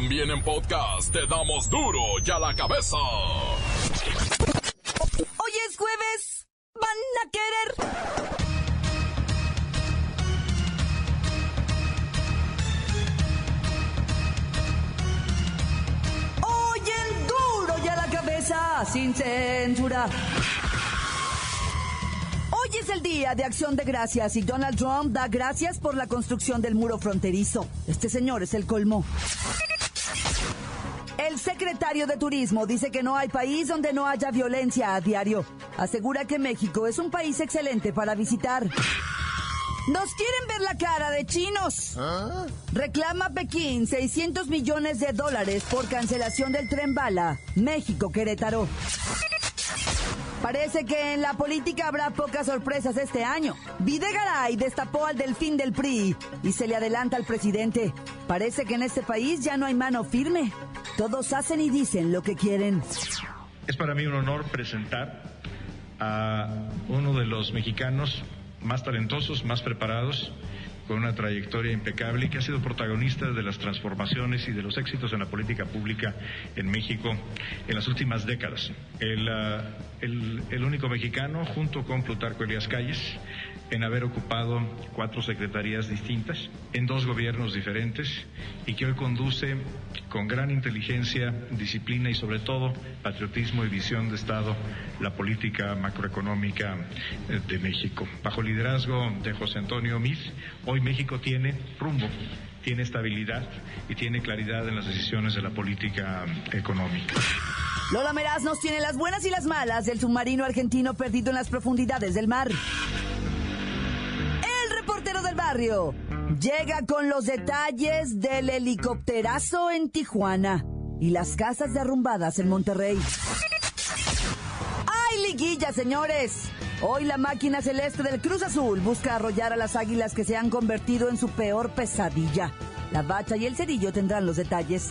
También en podcast te damos duro y a la cabeza. Hoy es jueves. Van a querer. Hoy en duro y a la cabeza, sin censura. Hoy es el día de acción de gracias y Donald Trump da gracias por la construcción del muro fronterizo. Este señor es el colmo. El secretario de Turismo dice que no hay país donde no haya violencia a diario. Asegura que México es un país excelente para visitar. Nos quieren ver la cara de chinos. Reclama Pekín 600 millones de dólares por cancelación del tren bala México-Querétaro. Parece que en la política habrá pocas sorpresas este año. Videgaray destapó al delfín del PRI y se le adelanta al presidente. Parece que en este país ya no hay mano firme. Todos hacen y dicen lo que quieren. Es para mí un honor presentar a uno de los mexicanos más talentosos, más preparados, con una trayectoria impecable y que ha sido protagonista de las transformaciones y de los éxitos en la política pública en México en las últimas décadas. El, uh, el, único mexicano, junto con Plutarco Elias Calles, en haber ocupado cuatro secretarías distintas en dos gobiernos diferentes y que hoy conduce con gran inteligencia, disciplina y sobre todo patriotismo y visión de Estado la política macroeconómica de México. Bajo liderazgo de José Antonio Miz, hoy México tiene rumbo tiene estabilidad y tiene claridad en las decisiones de la política económica. Lola Meraz nos tiene las buenas y las malas del submarino argentino perdido en las profundidades del mar. Barrio llega con los detalles del helicópterazo en Tijuana y las casas derrumbadas en Monterrey. ¡Ay, liguilla, señores! Hoy la máquina celeste del Cruz Azul busca arrollar a las águilas que se han convertido en su peor pesadilla. La bacha y el cerillo tendrán los detalles.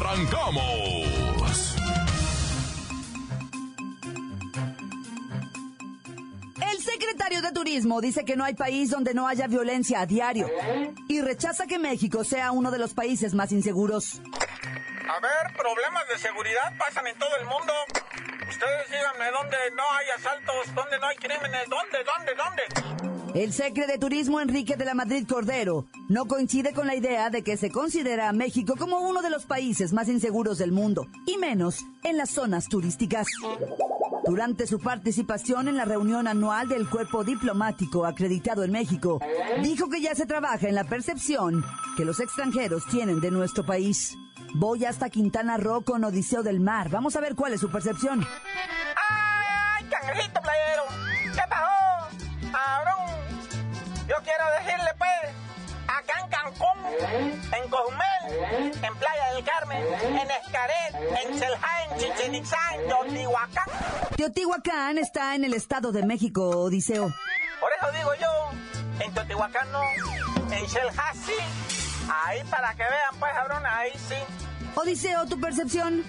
Arrancamos. El secretario de Turismo dice que no hay país donde no haya violencia a diario y rechaza que México sea uno de los países más inseguros. A ver, problemas de seguridad pasan en todo el mundo. Ustedes díganme dónde no hay asaltos, dónde no hay crímenes, dónde, dónde, dónde. El secretario de Turismo Enrique de la Madrid Cordero no coincide con la idea de que se considera a México como uno de los países más inseguros del mundo, y menos en las zonas turísticas. Durante su participación en la reunión anual del Cuerpo Diplomático acreditado en México, dijo que ya se trabaja en la percepción que los extranjeros tienen de nuestro país. Voy hasta Quintana Roo con Odiseo del Mar. Vamos a ver cuál es su percepción. ¡Ay, cangrejito playero! ¿Qué pasó? Yo quiero decirle, pues, acá en Cancún, en Cozumel, en Playa del Carmen, en Escaret, en Celja, en Chichen Itzá, en Teotihuacán. Teotihuacán está en el Estado de México, Odiseo. Por eso digo yo, en Teotihuacán no, en Celja sí. Ahí para que vean, pues, cabrón, ahí sí. Odiseo, tu percepción.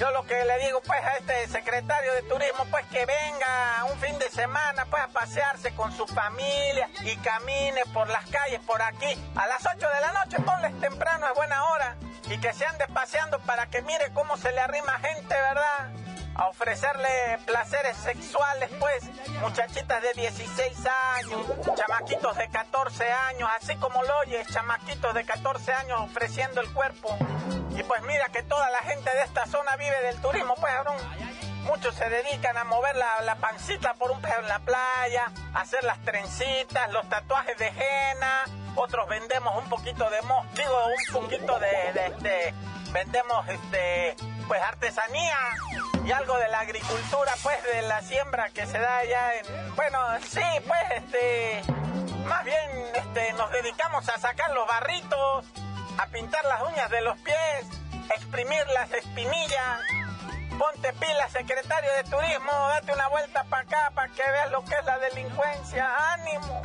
Yo lo que le digo pues a este secretario de turismo pues que venga un fin de semana pues a pasearse con su familia y camine por las calles por aquí. A las 8 de la noche ponles temprano es buena hora y que se ande paseando para que mire cómo se le arrima gente, ¿verdad? A ofrecerle placeres sexuales pues, muchachitas de 16 años, chamaquitos de 14 años, así como lo oyes, chamaquitos de 14 años ofreciendo el cuerpo. Y pues mira que toda la gente de esta zona vive del turismo, pues. Muchos se dedican a mover la, la pancita por un pedo en la playa, hacer las trencitas, los tatuajes de henna. Otros vendemos un poquito de mo, digo, un poquito de, de, de vendemos este, pues artesanía y algo de la agricultura, pues de la siembra que se da allá en, bueno, sí, pues este, más bien este, nos dedicamos a sacar los barritos, a pintar las uñas de los pies, exprimir las espinillas. Ponte pila, secretario de turismo, date una vuelta para acá para que veas lo que es la delincuencia. ¡Ánimo!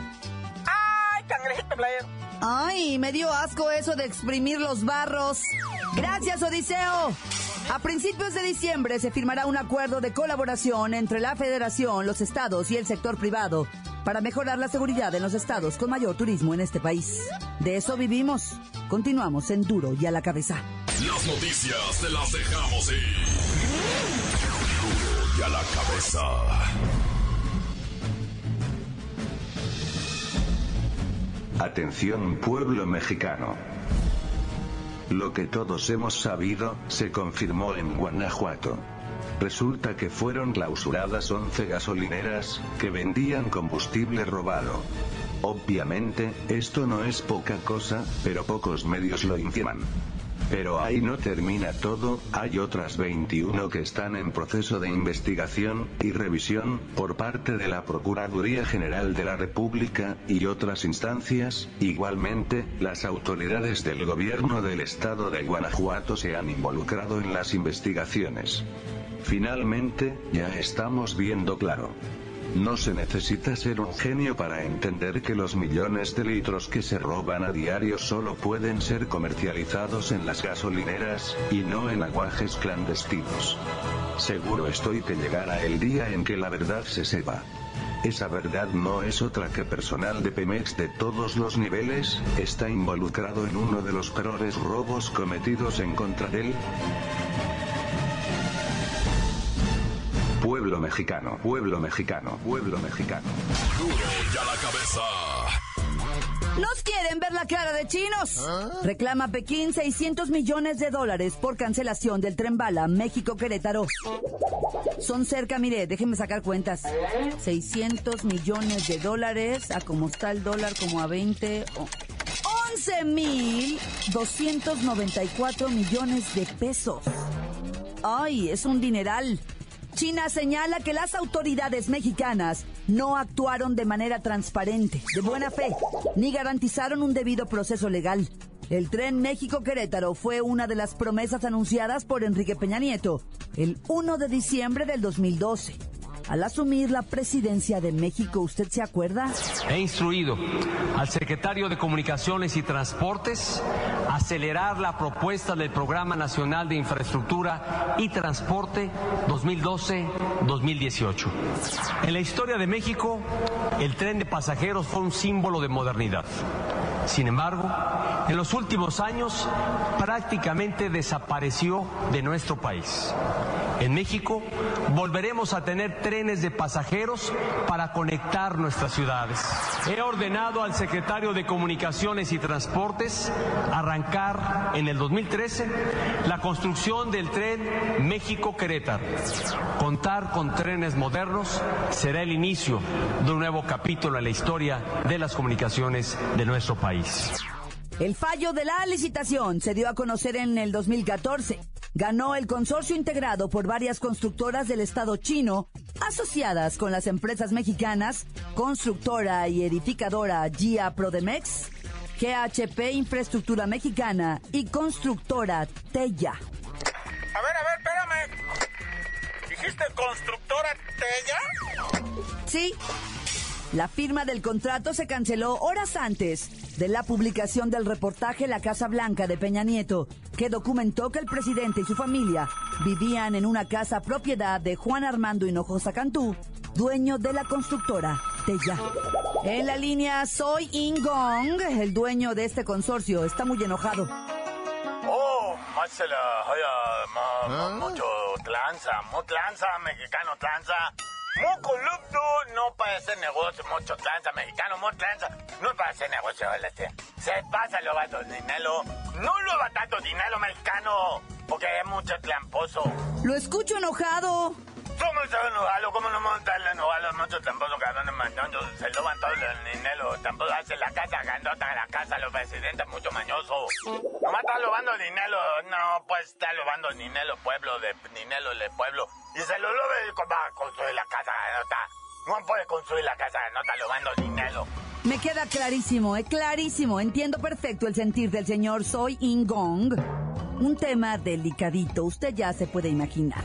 ¡Ay, cangrejito playero! Ay, me dio asco eso de exprimir los barros. Gracias, Odiseo. A principios de diciembre se firmará un acuerdo de colaboración entre la Federación, los estados y el sector privado para mejorar la seguridad en los estados con mayor turismo en este país. De eso vivimos. Continuamos en Duro y a la cabeza. Las noticias te las dejamos ir. Duro y a la cabeza. Atención pueblo mexicano. Lo que todos hemos sabido, se confirmó en Guanajuato. Resulta que fueron clausuradas 11 gasolineras, que vendían combustible robado. Obviamente, esto no es poca cosa, pero pocos medios lo informan. Pero ahí no termina todo, hay otras 21 que están en proceso de investigación y revisión por parte de la Procuraduría General de la República y otras instancias. Igualmente, las autoridades del gobierno del estado de Guanajuato se han involucrado en las investigaciones. Finalmente, ya estamos viendo claro. No se necesita ser un genio para entender que los millones de litros que se roban a diario solo pueden ser comercializados en las gasolineras, y no en aguajes clandestinos. Seguro estoy que llegará el día en que la verdad se sepa. Esa verdad no es otra que personal de Pemex de todos los niveles, está involucrado en uno de los peores robos cometidos en contra de mexicano, pueblo mexicano, pueblo mexicano. Duro y a la cabeza. ¿Nos quieren ver la cara de chinos? Reclama Pekín 600 millones de dólares por cancelación del tren bala México-Querétaro. Son cerca, mire, déjenme sacar cuentas. 600 millones de dólares, a cómo está el dólar, como a 20. oh, 11.294 millones de pesos. Ay, es un dineral. China señala que las autoridades mexicanas no actuaron de manera transparente, de buena fe, ni garantizaron un debido proceso legal. El tren México-Querétaro fue una de las promesas anunciadas por Enrique Peña Nieto el 1 de diciembre del 2012. Al asumir la presidencia de México, ¿usted se acuerda? He instruido al secretario de Comunicaciones y Transportes acelerar la propuesta del Programa Nacional de Infraestructura y Transporte 2012-2018. En la historia de México, el tren de pasajeros fue un símbolo de modernidad. Sin embargo, en los últimos años prácticamente desapareció de nuestro país. En México volveremos a tener trenes de pasajeros para conectar nuestras ciudades. He ordenado al secretario de Comunicaciones y Transportes arrancar en el 2013 la construcción del tren México-Querétaro. Contar con trenes modernos será el inicio de un nuevo capítulo en la historia de las comunicaciones de nuestro país. El fallo de la licitación se dio a conocer en el 2014. Ganó el consorcio integrado por varias constructoras del Estado chino, asociadas con las empresas mexicanas, constructora y edificadora GIA Prodemex, GHP Infraestructura Mexicana y constructora Tella. A ver, a ver, espérame. ¿Dijiste constructora Tella? Sí, la firma del contrato se canceló horas antes de la publicación del reportaje La Casa Blanca de Peña Nieto, que documentó que el presidente y su familia vivían en una casa propiedad de Juan Armando Hinojosa Cantú, dueño de la constructora Tella. En la línea Soy Ingong, el dueño de este consorcio, está muy enojado. Oh, ma- mucho tranza, mucho tranza, mexicano tranza. Corrupto, no para hacer negocio, mucho tranza, mexicano, mucho tranza. No para hacer negocio, este. Se pasa robando dinero. No lo va tanto dinero, mexicano, porque es mucho tramposo. Lo escucho enojado. ¿Cómo se enojado? ¿Cómo no montan enojado? Mucho tramposo, cabrón, mandando. Se roban todo el dinero. Tampoco hace la casa grandota, la casa, los presidentes, mucho mañoso. Nomás está robando dinero. No, pues está robando dinero, pueblo, de dinero del pueblo. Y se lo roba y va a construir la casa grandota. No puede construir la casa grandota robando dinero. Me queda clarísimo, es clarísimo. Entiendo perfecto el sentir del señor Soy Ingong. Un tema delicadito, usted ya se puede imaginar.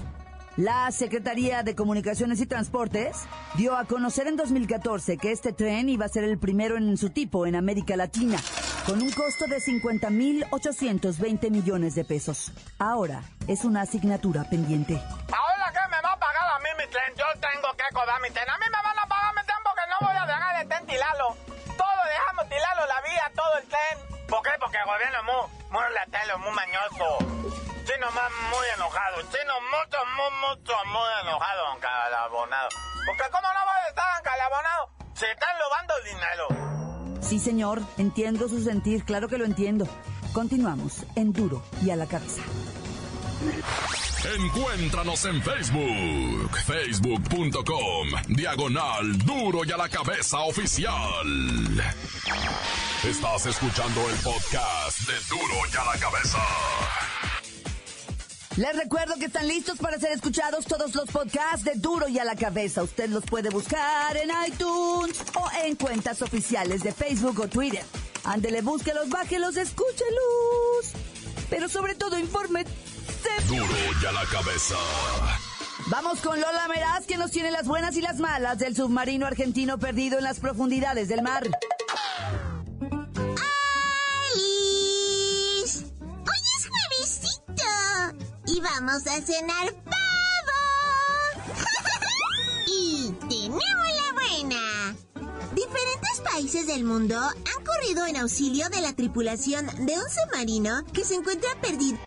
La Secretaría de Comunicaciones y Transportes dio a conocer en 2014 que este tren iba a ser el primero en su tipo en América Latina, con un costo de 50.820 millones de pesos. Ahora es una asignatura pendiente. Ahora que me va a pagar a mí mi tren, yo tengo que cobrar mi tren. A mí me van a pagar mi tren porque no voy a dejar de tren tirarlo. Todo dejamos tirarlo la vía, todo el tren. ¿Por qué? Porque el gobierno es muy, muy muy mañoso. Chino más muy enojado. Chino mucho, muy, mucho, muy enojado, encalabonado. Porque ¿cómo no va a estar encalabonado? Se están robando el dinero. Sí, señor, entiendo su sentir, claro que lo entiendo. Continuamos en Duro y a la cabeza. Encuéntranos en Facebook, facebook.com, diagonal duro y a la cabeza oficial. Estás escuchando el podcast de duro y a la cabeza. Les recuerdo que están listos para ser escuchados todos los podcasts de Duro y a la cabeza. Usted los puede buscar en iTunes o en cuentas oficiales de Facebook o Twitter. Ándele, búsquelos, bájelos, escúchelos. Pero sobre todo, informe. Duro y a la cabeza. Vamos con Lola Meraz, que nos tiene las buenas y las malas del submarino argentino perdido en las profundidades del mar. Vamos a cenar pavo. y tenemos la buena. Diferentes países del mundo han corrido en auxilio de la tripulación de un submarino que se encuentra perdido.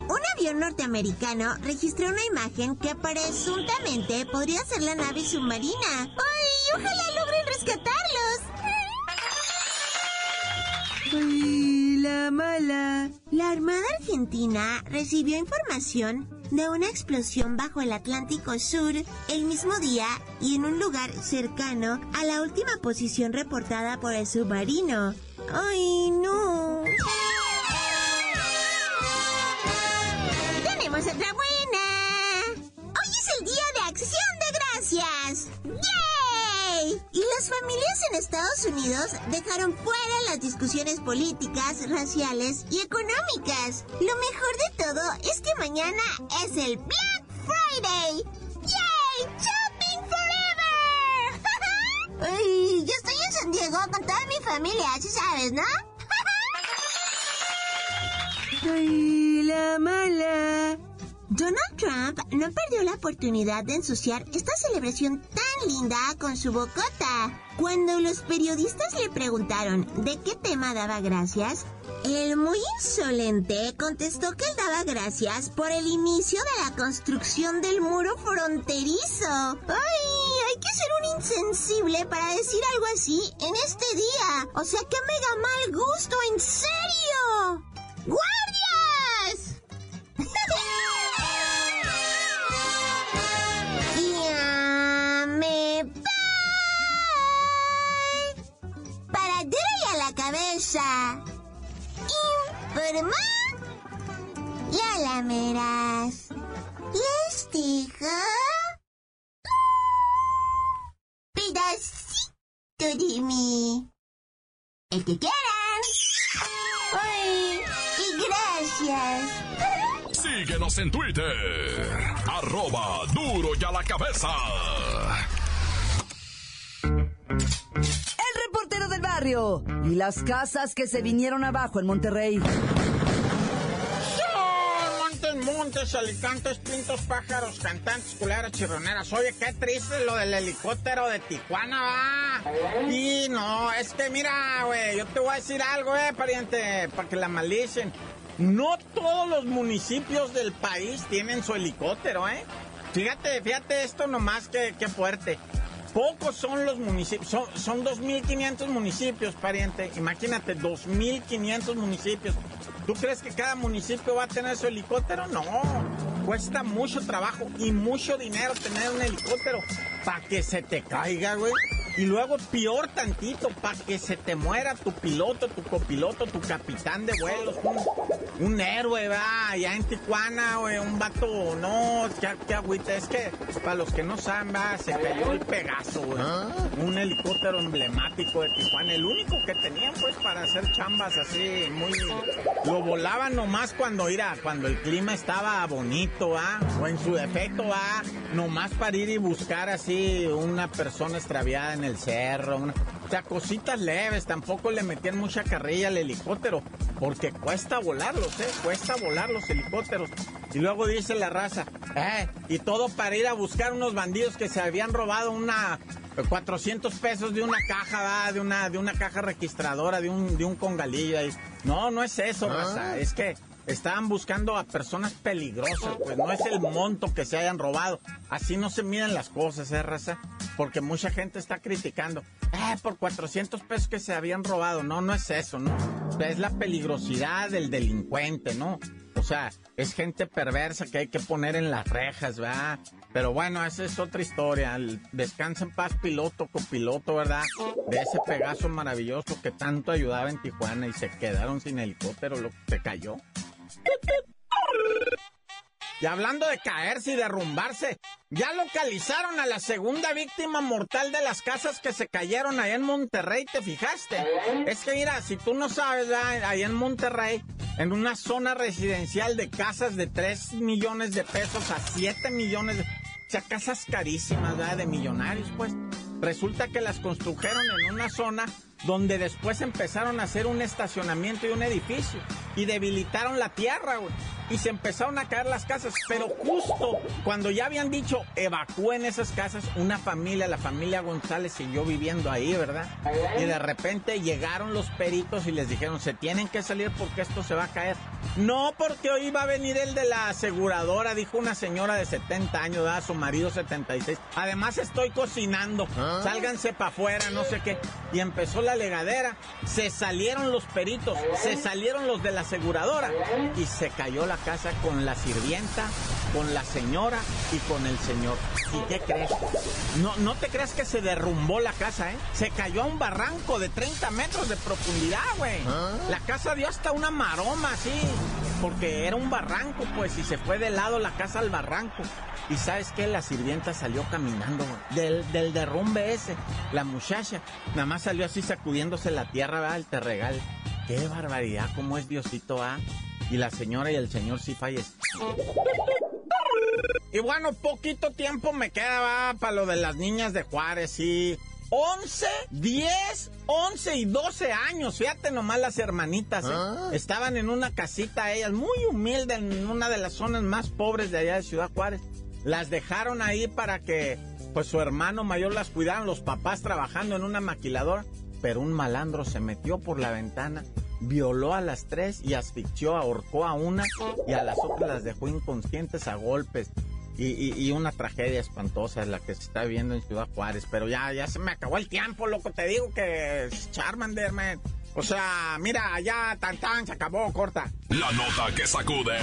Un avión norteamericano registró una imagen que presuntamente podría ser la nave submarina. ¡Ay, ojalá ¡Ay, la mala! La Armada Argentina recibió información de una explosión bajo el Atlántico Sur el mismo día y en un lugar cercano a la última posición reportada por el submarino. ¡Ay, no! Familias en Estados Unidos dejaron fuera las discusiones políticas, raciales y económicas. Lo mejor de todo es que mañana es el Black Friday. ¡Yay! ¡Shopping forever! Ay, yo estoy en San Diego con toda mi familia, así sabes, ¿no? ¡Ay, la mala! Donald Trump no perdió la oportunidad de ensuciar esta celebración tan linda con su bocota. Cuando los periodistas le preguntaron de qué tema daba gracias, el muy insolente contestó que él daba gracias por el inicio de la construcción del muro fronterizo. ¡Ay! Hay que ser un insensible para decir algo así en este día. O sea, qué mega mal gusto, en serio. ¡Guardias! Cabeza. Informó. Ya la verás. Les digo. Pedacito de mí. El que quieran. ¡Ay! Y gracias. Síguenos en Twitter. Arroba duro y a la cabeza. Barrio y las casas que se vinieron abajo en Monterrey. Montes, alicantes, pintos, pájaros, cantantes, culeras, chirroneras. Oye, qué triste lo del helicóptero de Tijuana, va. Y no, es que mira, güey, yo te voy a decir algo, eh, pariente, para que la malicen. No todos los municipios del país tienen su helicóptero, ¿eh? Fíjate, fíjate esto nomás que, que fuerte. Pocos son los municipios, son, son 2.500 municipios, pariente. Imagínate, 2.500 municipios. ¿Tú crees que cada municipio va a tener su helicóptero? No. Cuesta mucho trabajo y mucho dinero tener un helicóptero para que se te caiga, güey. Y luego peor tantito, para que se te muera tu piloto, tu copiloto, tu capitán de vuelos. Un héroe, va, allá en Tijuana, güey, un vato, no, qué, qué agüita, es que, para los que no saben, va, se cayó el Pegaso, güey, un helicóptero emblemático de Tijuana, el único que tenían, pues, para hacer chambas así, muy, lo volaban nomás cuando, mira, cuando el clima estaba bonito, ¿ah? O en su defecto, ¿ah? Nomás para ir y buscar así una persona extraviada en el cerro, una... O sea, cositas leves, tampoco le metían mucha carrilla al helicóptero, porque cuesta volarlos, ¿eh? Cuesta volar los helicópteros. Y luego dice la raza, eh, y todo para ir a buscar unos bandidos que se habían robado una 400 pesos de una caja, de una de una caja registradora, de un de un congalillo ahí. No, no es eso, raza, es que estaban buscando a personas peligrosas, pues no es el monto que se hayan robado. Así no se miden las cosas, ¿eh, raza? Porque mucha gente está criticando, eh, por 400 pesos que se habían robado. No, no es eso, ¿no? Es la peligrosidad del delincuente, ¿no? O sea, es gente perversa que hay que poner en las rejas, ¿verdad? Pero bueno, esa es otra historia. Descansa en paz, piloto, copiloto, ¿verdad? De ese Pegaso maravilloso que tanto ayudaba en Tijuana y se quedaron sin helicóptero, lo que se cayó. Y hablando de caerse y derrumbarse, ya localizaron a la segunda víctima mortal de las casas que se cayeron allá en Monterrey, ¿te fijaste? Es que mira, si tú no sabes, ¿verdad? allá en Monterrey, en una zona residencial de casas de 3 millones de pesos a 7 millones de... O sea, casas carísimas, ¿verdad? De millonarios, pues. Resulta que las construyeron en una zona donde después empezaron a hacer un estacionamiento y un edificio y debilitaron la tierra, güey. Y se empezaron a caer las casas, pero justo cuando ya habían dicho evacúen esas casas, una familia, la familia González siguió viviendo ahí, ¿verdad? Y de repente llegaron los peritos y les dijeron, se tienen que salir porque esto se va a caer. No, porque hoy va a venir el de la aseguradora, dijo una señora de 70 años, ¿verdad? su marido 76. Además estoy cocinando, sálganse para afuera, no sé qué. Y empezó la legadera, se salieron los peritos, se salieron los de la aseguradora y se cayó la casa con la sirvienta, con la señora y con el señor. ¿Y qué crees? No, no te creas que se derrumbó la casa, ¿eh? Se cayó a un barranco de 30 metros de profundidad, güey. La casa dio hasta una maroma, así, porque era un barranco, pues, y se fue de lado la casa al barranco. Y sabes qué, la sirvienta salió caminando del, del derrumbe ese. La muchacha nada más salió así sacudiéndose la tierra, ¿verdad? El terregal. Qué barbaridad, cómo es Diosito, ¿ah? Y la señora y el señor sí fallecen. Y bueno, poquito tiempo me queda para lo de las niñas de Juárez, sí. 11, 10, 11 y 12 años, fíjate nomás las hermanitas, ¿eh? estaban en una casita ellas, muy humilde, en una de las zonas más pobres de allá de Ciudad Juárez. Las dejaron ahí para que pues su hermano mayor las cuidaran, los papás trabajando en una maquiladora, pero un malandro se metió por la ventana, violó a las tres y asfixió, ahorcó a una y a las otras las dejó inconscientes a golpes. Y, una tragedia espantosa es la que se está viendo en Ciudad Juárez. Pero ya, ya se me acabó el tiempo, loco. Te digo que Charmander, man. O sea, mira, ya tan tan se acabó, corta. La nota que sacude.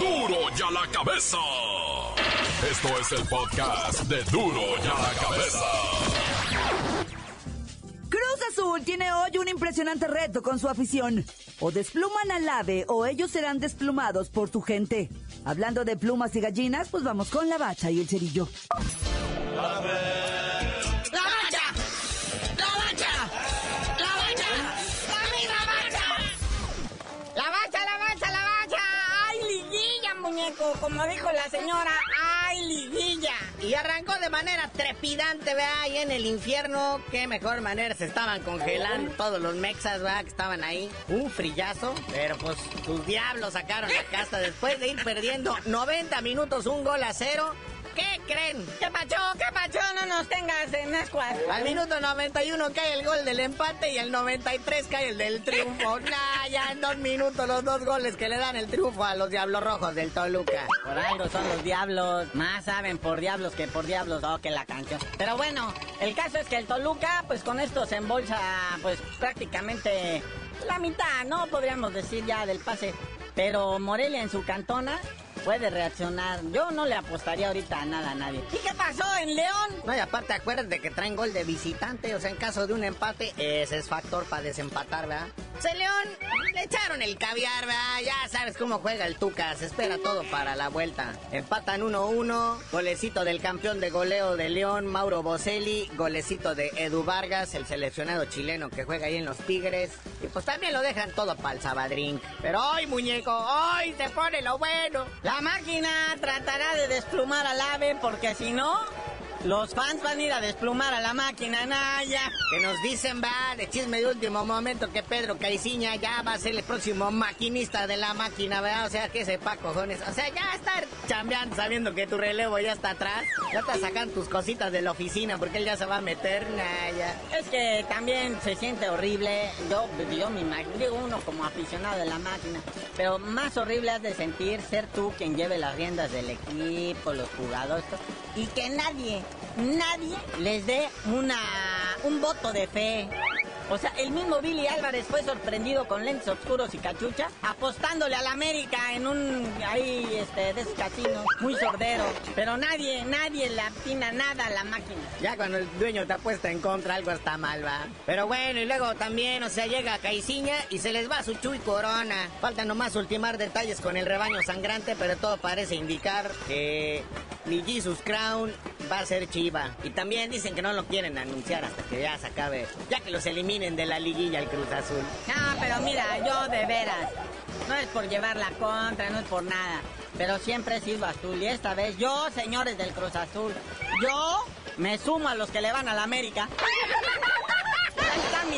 ¡Duro! ¡Duro ya la cabeza! Esto es el podcast de Duro ya la cabeza. Azul tiene hoy un impresionante reto con su afición. O despluman al ave o ellos serán desplumados por su gente. Hablando de plumas y gallinas, pues vamos con la bacha y el cerillo. ¡La bacha! ¡La bacha! ¡La bacha! ¡La misma bacha! ¡La bacha, la bacha, la bacha! ¡Ay, liguilla, muñeco! Como dijo la señora, ¡ay, Y arrancó de manera trepidante, vea, ahí en el infierno. Qué mejor manera se estaban congelando todos los mexas, vea, que estaban ahí. Un frillazo, pero pues sus diablos sacaron la casa después de ir perdiendo 90 minutos, un gol a cero. ¿Qué creen? ¿Qué pacho? ¿Qué pacho? No nos tengas en ascuas. Al minuto 91 cae el gol del empate y el 93 cae el del triunfo. nah, ya en dos minutos los dos goles que le dan el triunfo a los Diablos Rojos del Toluca. Por algo son los Diablos. Más saben por Diablos que por Diablos. Oh, que la canción. Pero bueno, el caso es que el Toluca, pues con esto se embolsa, pues prácticamente la mitad, ¿no? Podríamos decir ya del pase. Pero Morelia en su cantona puede reaccionar. Yo no le apostaría ahorita a nada a nadie. ¿Y qué pasó en León? No, y aparte acuérdate que traen gol de visitante, o sea, en caso de un empate, ese es factor para desempatar, ¿verdad? Se León le echaron el caviar. Ya sabes cómo juega el Tuca, se espera todo para la vuelta. Empatan 1-1, golecito del campeón de goleo de León, Mauro Boselli, golecito de Edu Vargas, el seleccionado chileno que juega ahí en los Tigres. Y pues también lo dejan todo para el Sabadrink. Pero hoy, muñeco, hoy se pone lo bueno. La máquina tratará de desplumar al ave porque si no, los fans van a ir a desplumar a la máquina Naya. Que nos dicen, va, de chisme de último momento, que Pedro Caiciña ya va a ser el próximo maquinista de la máquina, ¿verdad? O sea, que sepa, cojones. O sea, ya estar chambeando sabiendo que tu relevo ya está atrás. Ya te sacan tus cositas de la oficina porque él ya se va a meter, Naya. Es que también se siente horrible. Yo, yo me imagino, digo uno como aficionado de la máquina. Pero más horrible has de sentir ser tú quien lleve las riendas del equipo, los jugadores, y que nadie nadie les dé una un voto de fe. O sea, el mismo Billy Álvarez fue sorprendido con lentes oscuros y cachucha, apostándole al América en un ahí este de muy sordero. Pero nadie, nadie le atina nada a la máquina. Ya cuando el dueño te apuesta en contra, algo está mal, va. Pero bueno, y luego también, o sea, llega Caiciña y se les va su Chuy Corona. Falta nomás ultimar detalles con el rebaño sangrante, pero todo parece indicar que ni Jesus Crown va a ser Chiva. Y también dicen que no lo quieren anunciar hasta que ya se acabe, ya que los eliminen de la liguilla el Cruz Azul. No, pero mira, yo de veras, no es por llevar la contra, no es por nada, pero siempre he sido azul y esta vez yo, señores del Cruz Azul, yo me sumo a los que le van a la América.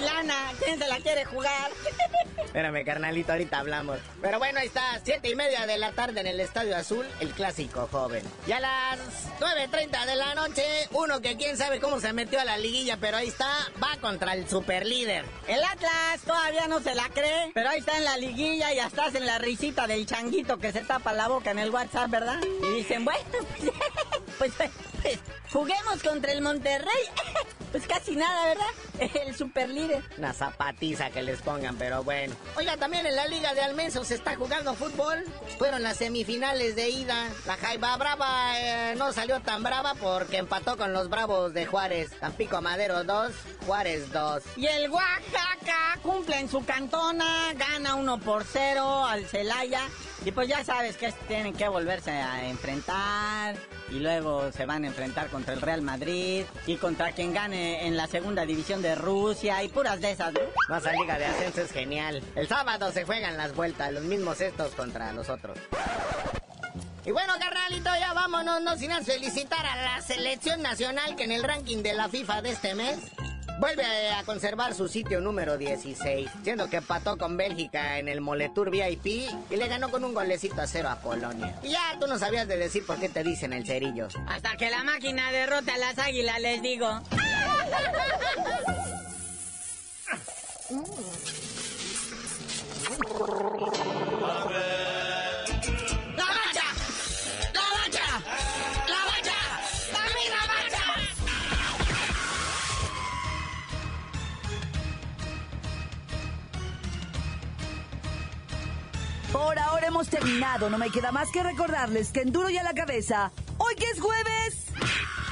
Está Milana, ¿quién se la quiere jugar? Espérame, carnalito, ahorita hablamos. Pero bueno, ahí está, siete y media de la tarde en el Estadio Azul, el clásico joven. Y a las 9.30 de la noche, uno que quién sabe cómo se metió a la liguilla, pero ahí está, va contra el superlíder. El Atlas todavía no se la cree, pero ahí está en la liguilla y estás en la risita del changuito que se tapa la boca en el WhatsApp, ¿verdad? Y dicen, bueno, pues, pues, pues juguemos contra el Monterrey. Pues casi nada, ¿verdad? El super líder. Una zapatiza que les pongan, pero bueno. Oiga, también en la Liga de Almenso se está jugando fútbol. Fueron las semifinales de ida. La Jaiba Brava eh, no salió tan brava porque empató con los Bravos de Juárez. Tampico Madero 2, Juárez 2. Y el Oaxaca cumple en su cantona, gana 1 por 0 al Celaya. Y pues ya sabes que tienen que volverse a enfrentar y luego se van a enfrentar contra el Real Madrid y contra quien gane en la segunda división de Rusia y puras de esas. ¿no? Esa liga de ascenso es genial. El sábado se juegan las vueltas, los mismos estos contra los otros. Y bueno, carnalito, ya vámonos, no sin felicitar a la selección nacional que en el ranking de la FIFA de este mes vuelve a conservar su sitio número 16, siendo que empató con Bélgica en el Moletour VIP y le ganó con un golecito a cero a Polonia. Y ya tú no sabías de decir por qué te dicen el cerillo. Hasta que la máquina derrote a las águilas, les digo. Por ahora hemos terminado. No me queda más que recordarles que en Duro y a la cabeza, hoy que es jueves,